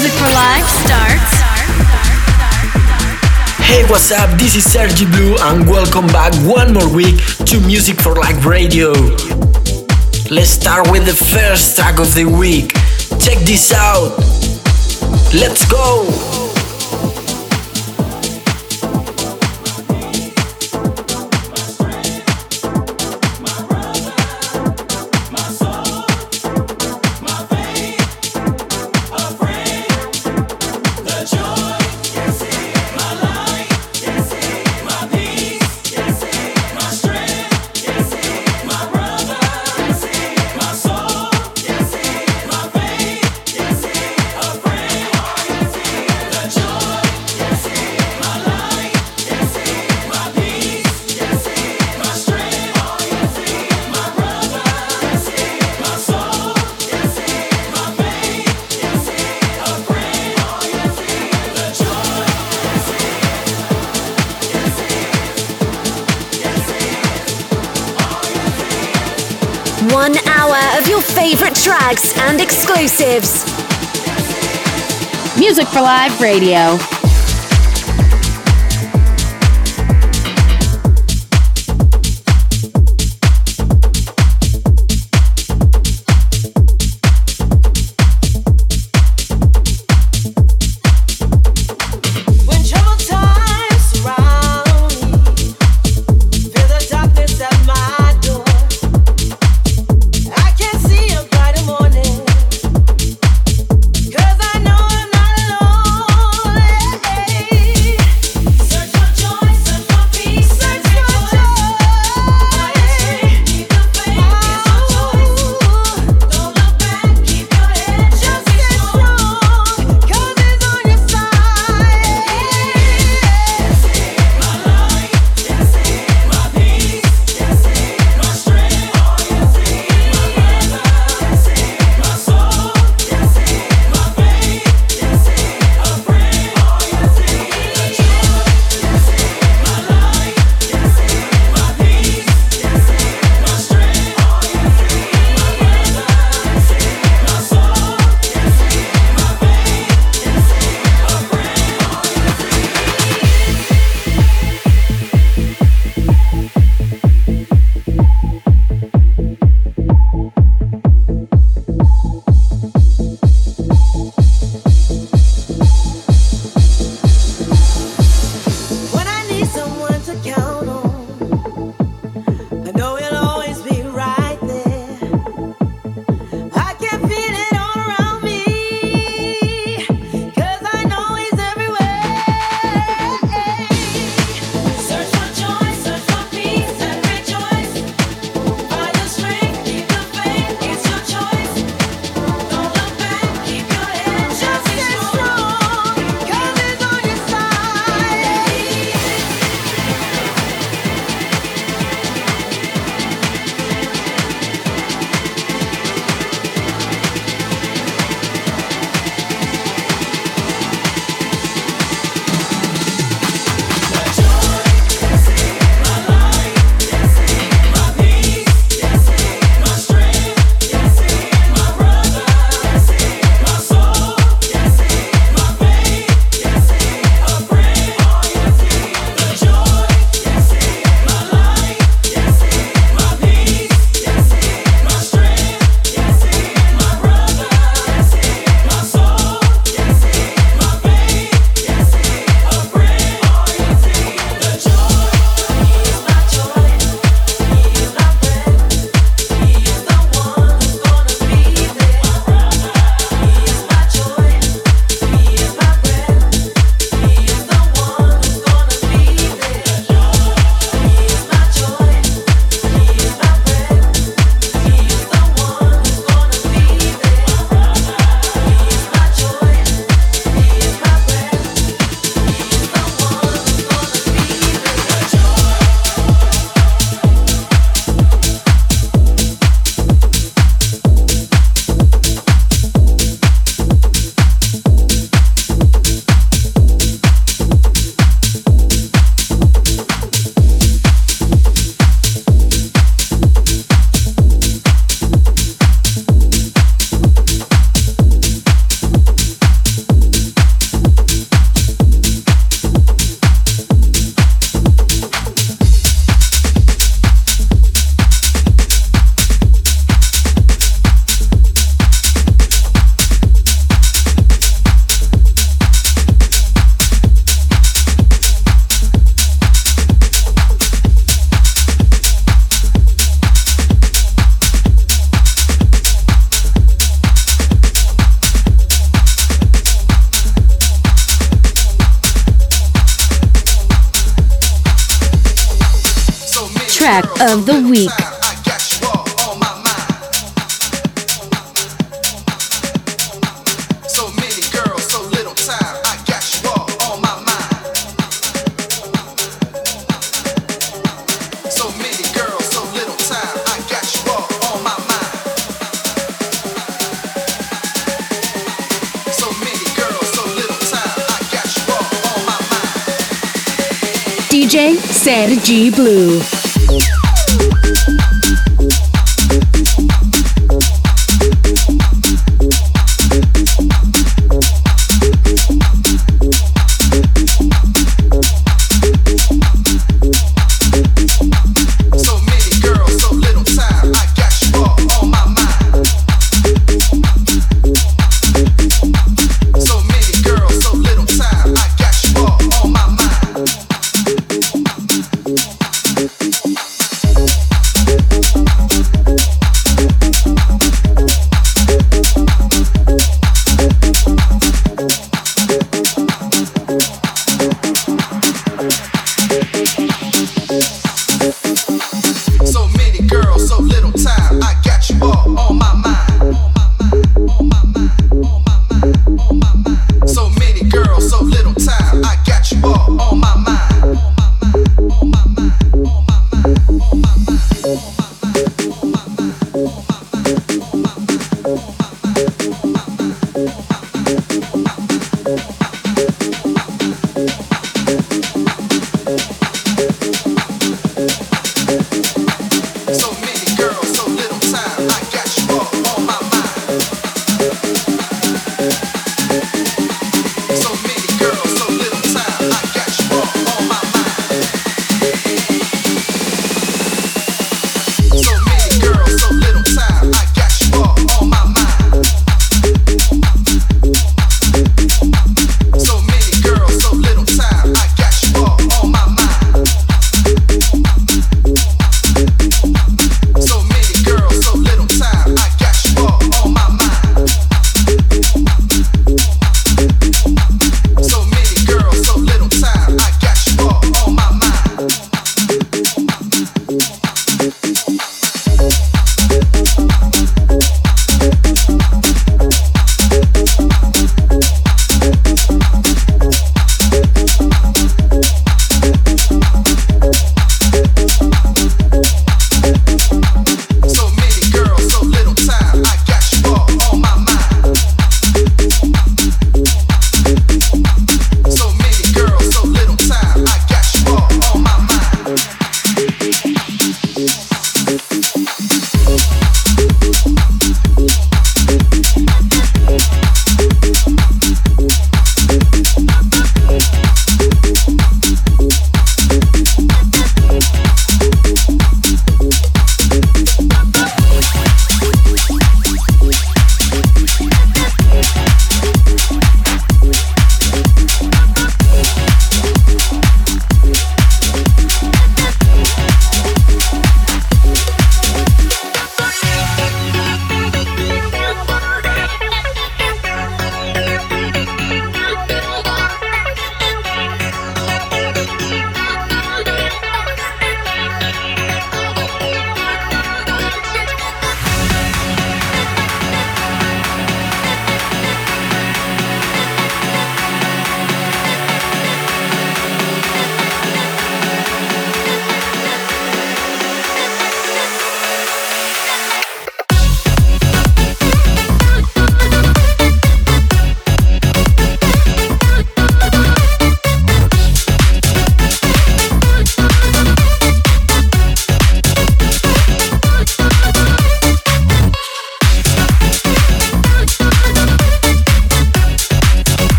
Music for Live starts. Hey, what's up? This is Sergi Blue, and welcome back one more week to Music for Life Radio. Let's start with the first track of the week. Check this out. Let's go. Live Radio.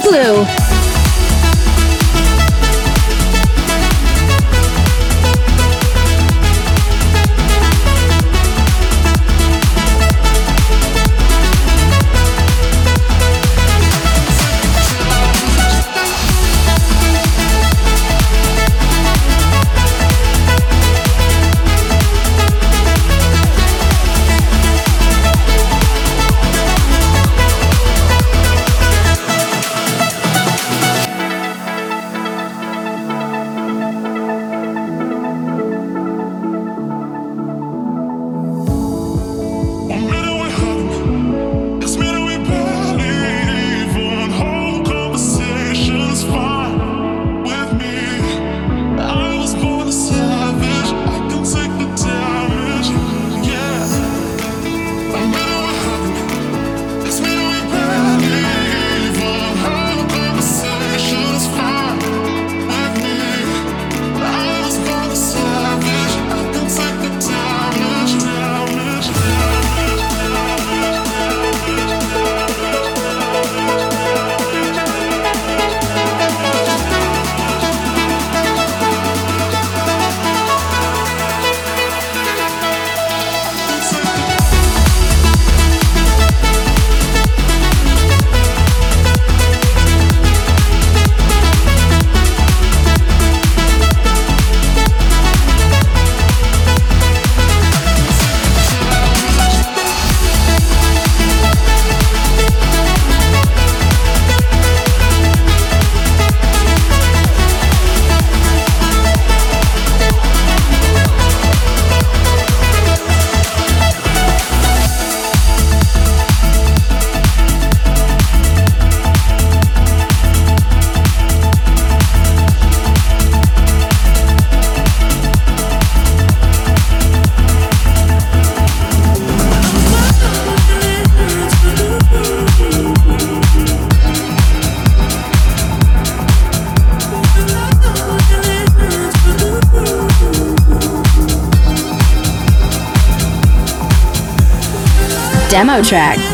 Blue. Sergi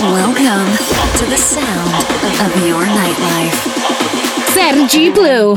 Welcome to the sound of your nightlife. Sergi Blue.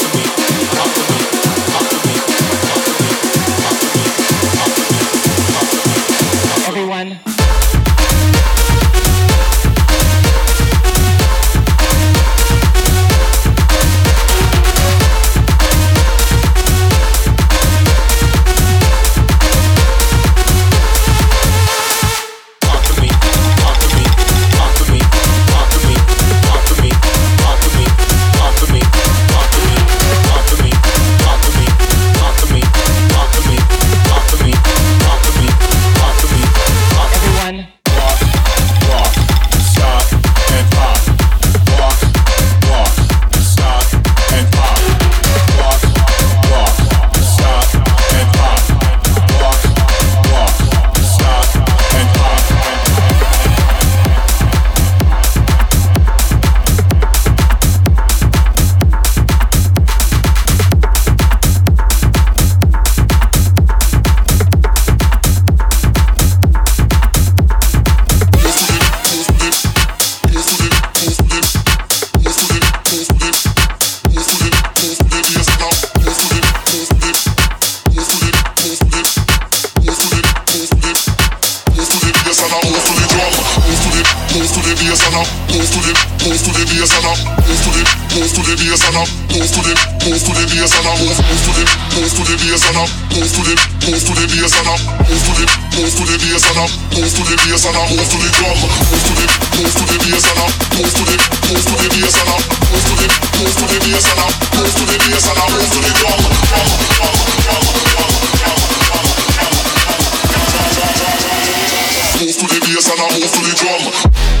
move to the, move to the and up, move to the, move to the to to the to the, to to the, to to the, to the.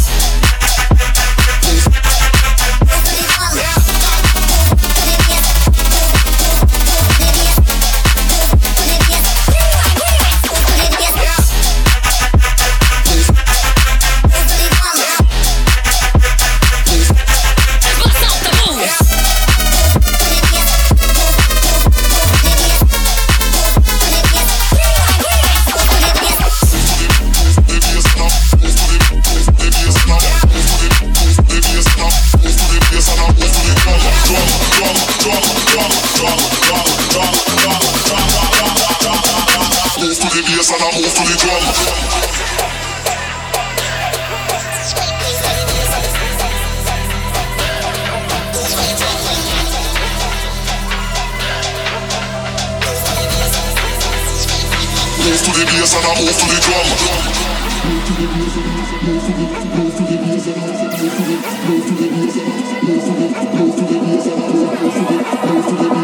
and I move to the drum. Move to the music, move to the, move to the music, move to the, move to the music, move to the, music, move to the music.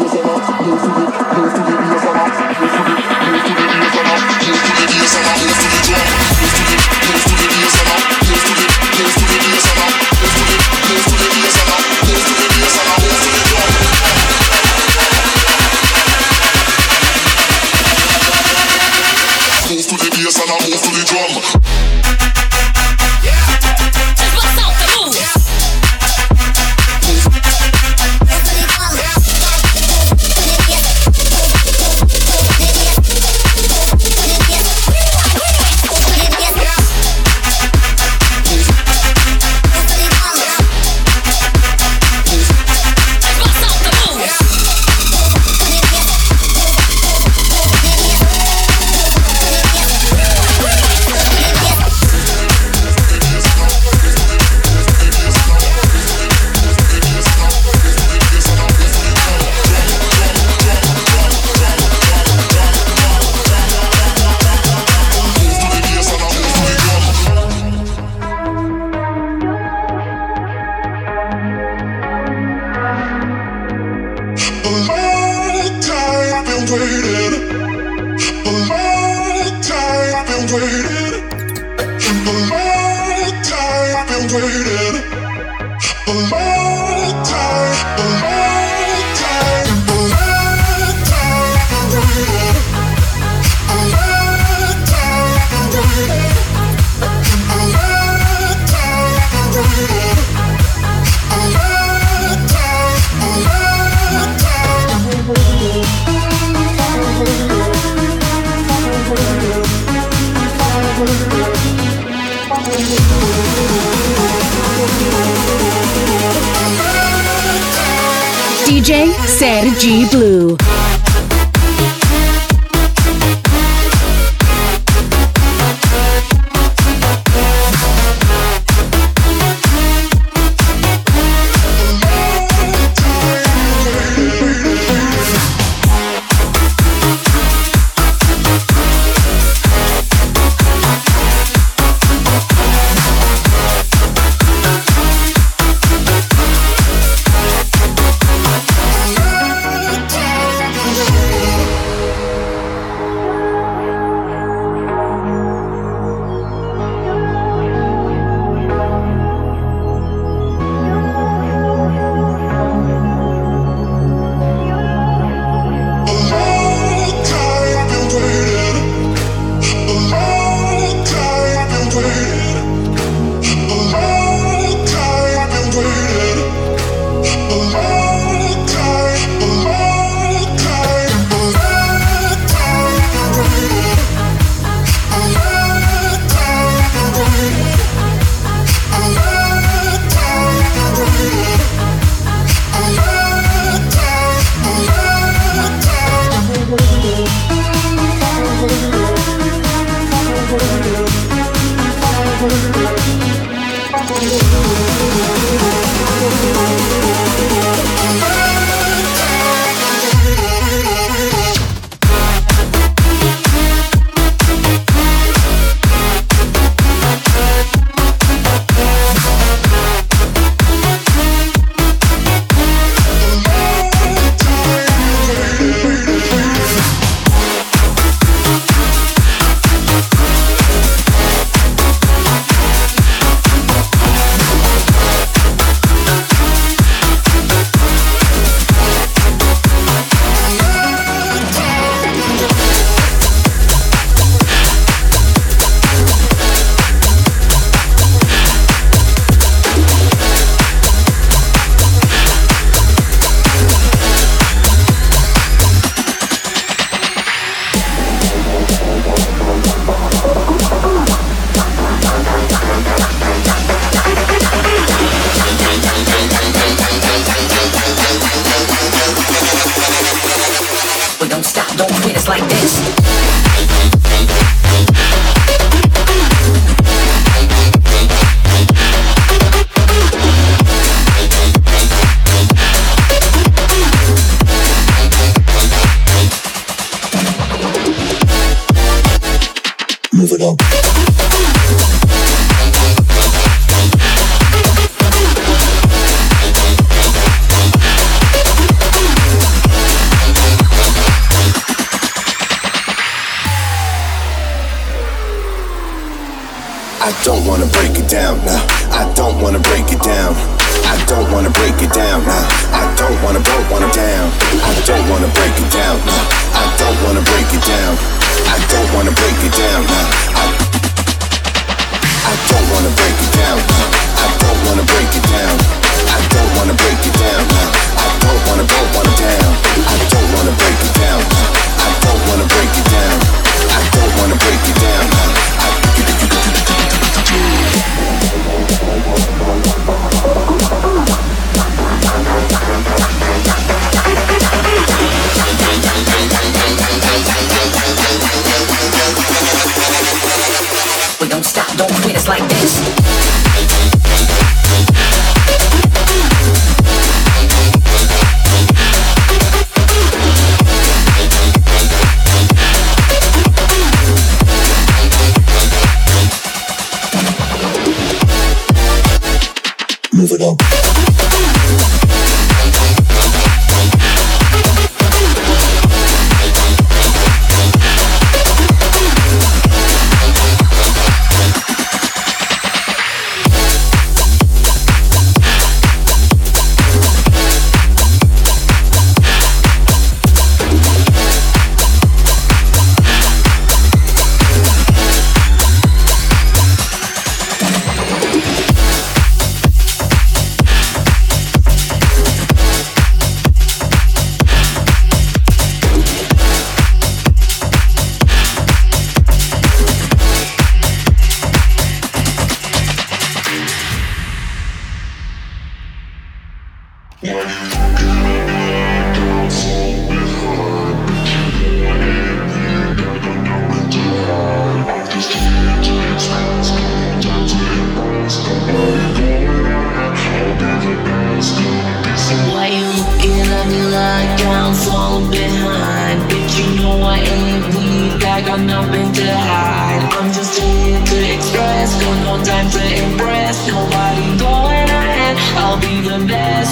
DJ Sergi Blue.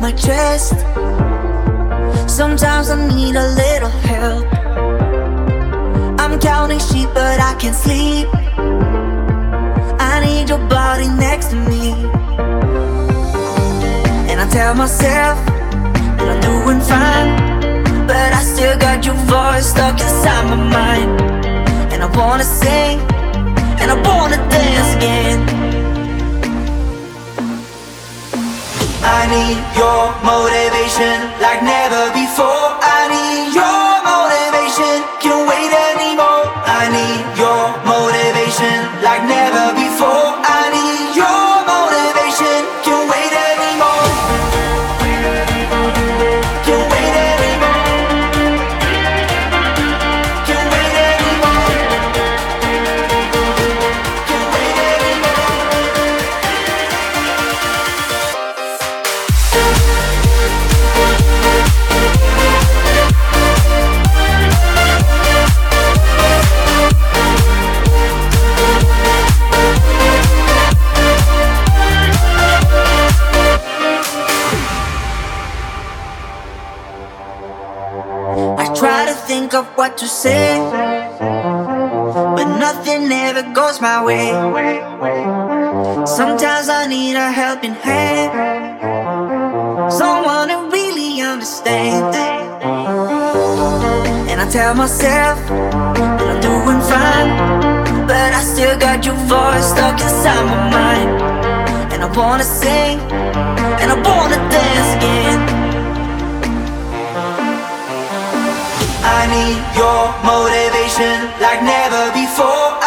my chest. Sometimes I need a little help. I'm counting sheep, but I can't sleep. I need your body next to me. And I tell myself that I'm doing fine, but I still got your voice stuck inside my mind. And I wanna sing, and I wanna dance again. need your motivation like never before. What to say, but nothing ever goes my way. Sometimes I need a helping hand, someone who really understands. And I tell myself that I'm doing fine, but I still got your voice stuck inside my mind. And I wanna sing, and I wanna dance again. I need your motivation like never before.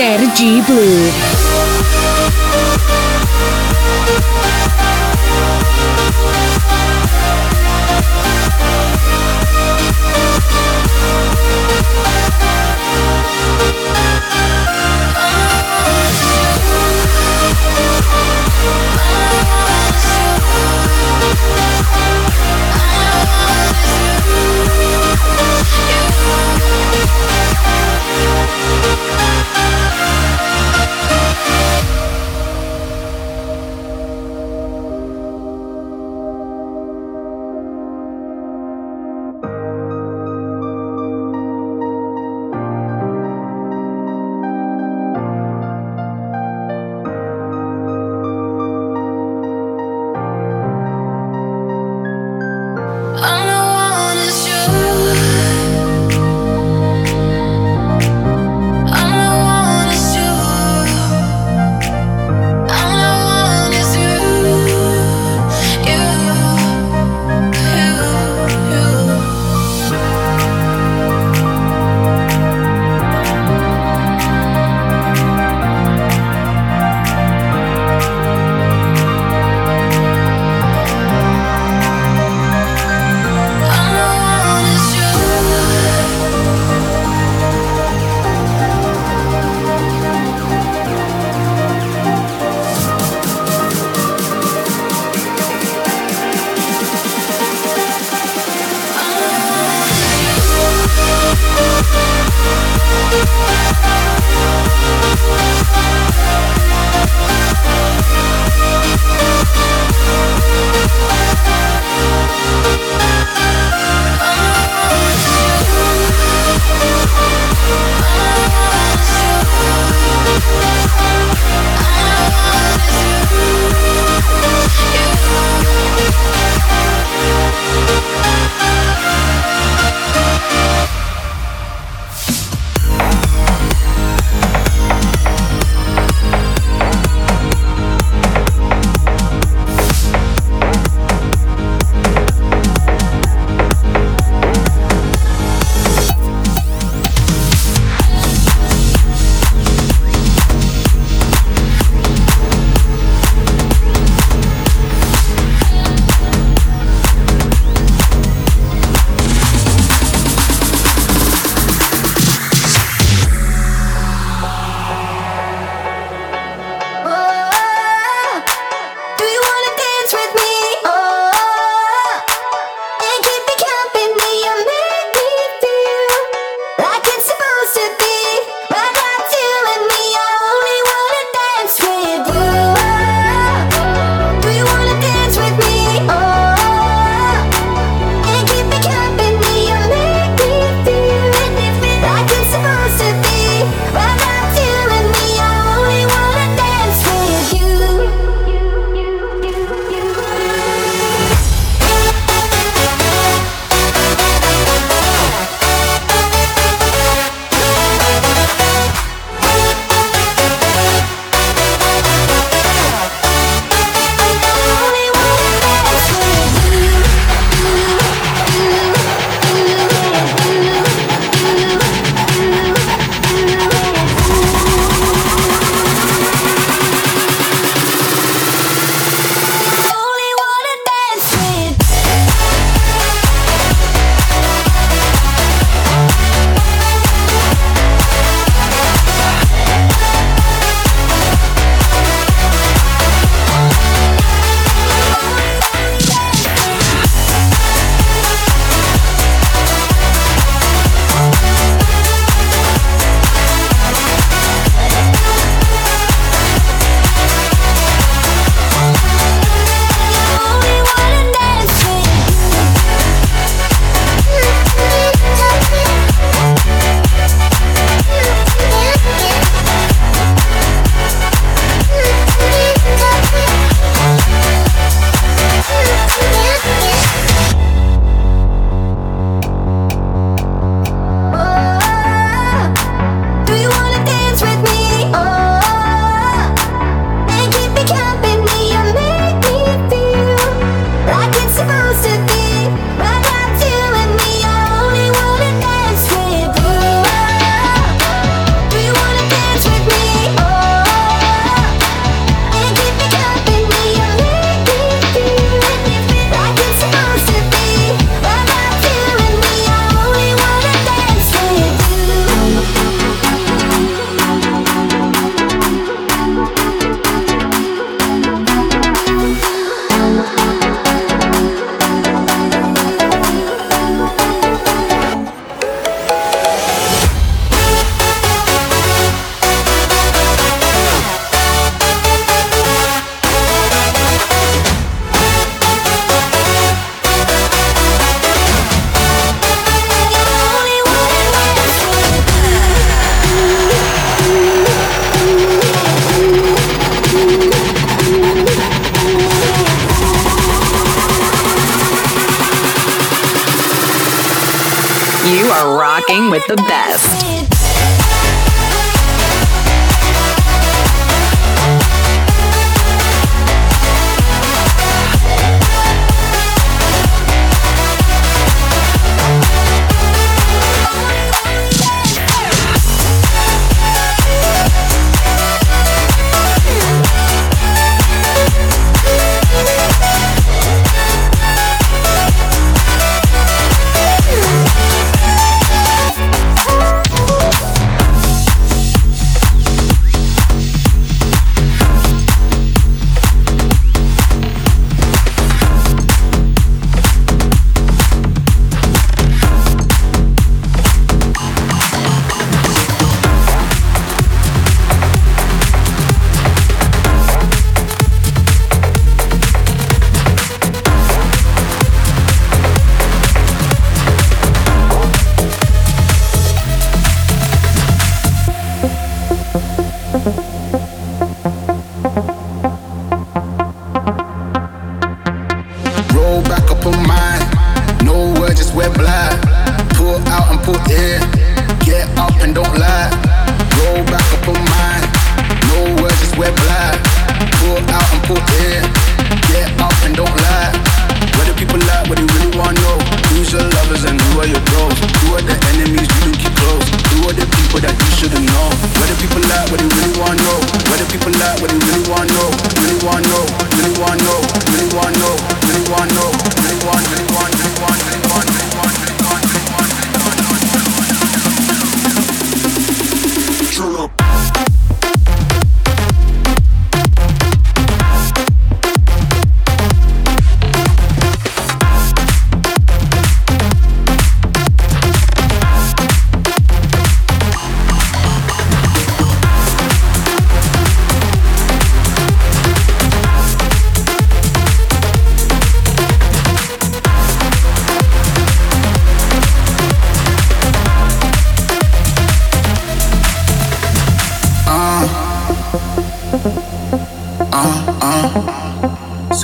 Sergi Blue. All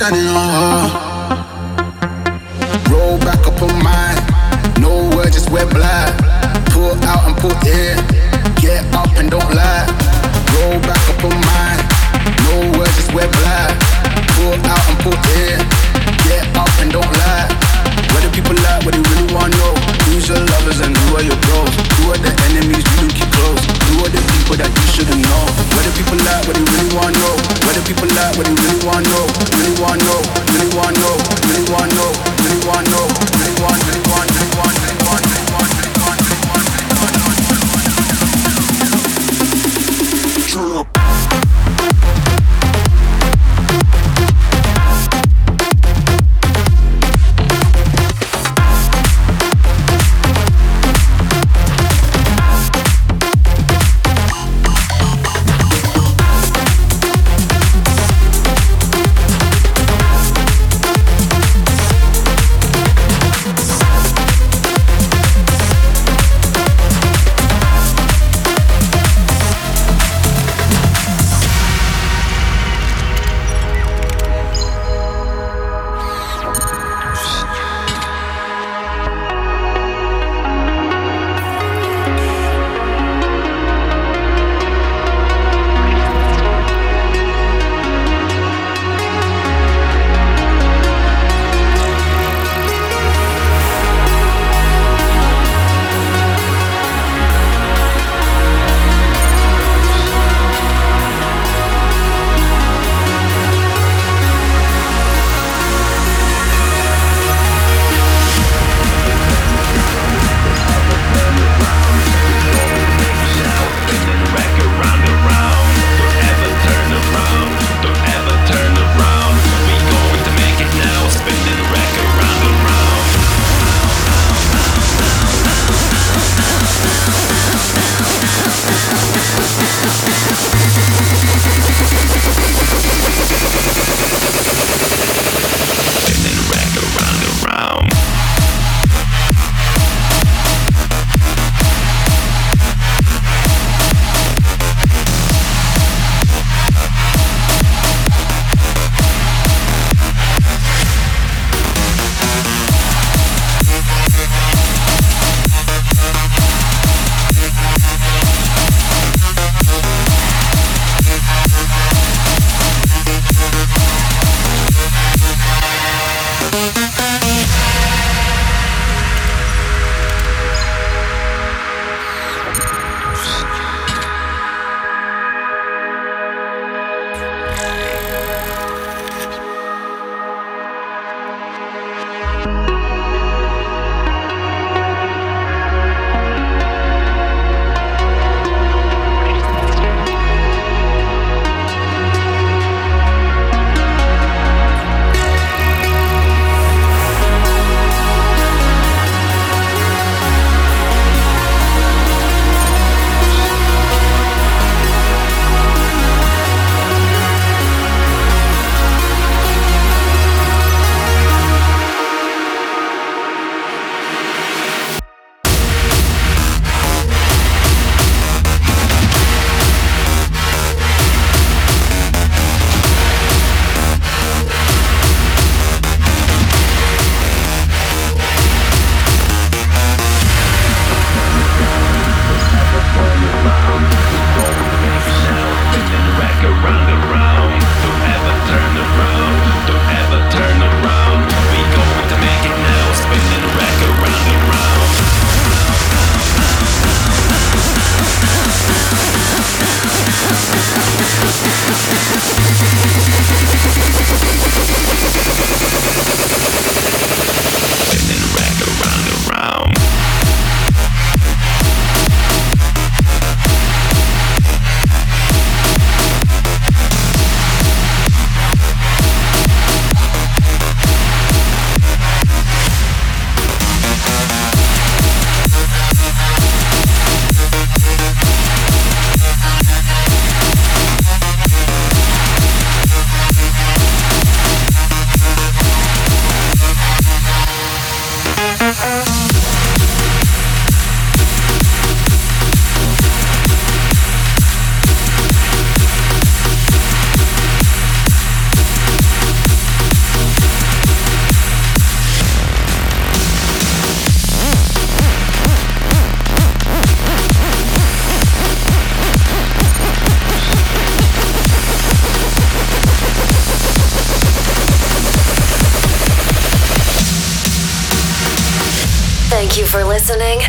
standing on her. Roll back up on mine. No words, just wear black. Pull out and put in. Get up and don't lie. Roll back up on mine. No words, just wear black. Pull out and put in. Get up and don't lie. What do people like? What do you really want to know? Who's your lovers and who are your bros? Who are the enemies you don't keep close? Who are the people that you shouldn't know? What do people like? What do you really want to know? What do people like? What do you really want to know? Really want to know? Really want to know? Really want to know? Really want to know? Really want? Really want? Really want? Really want? Really want?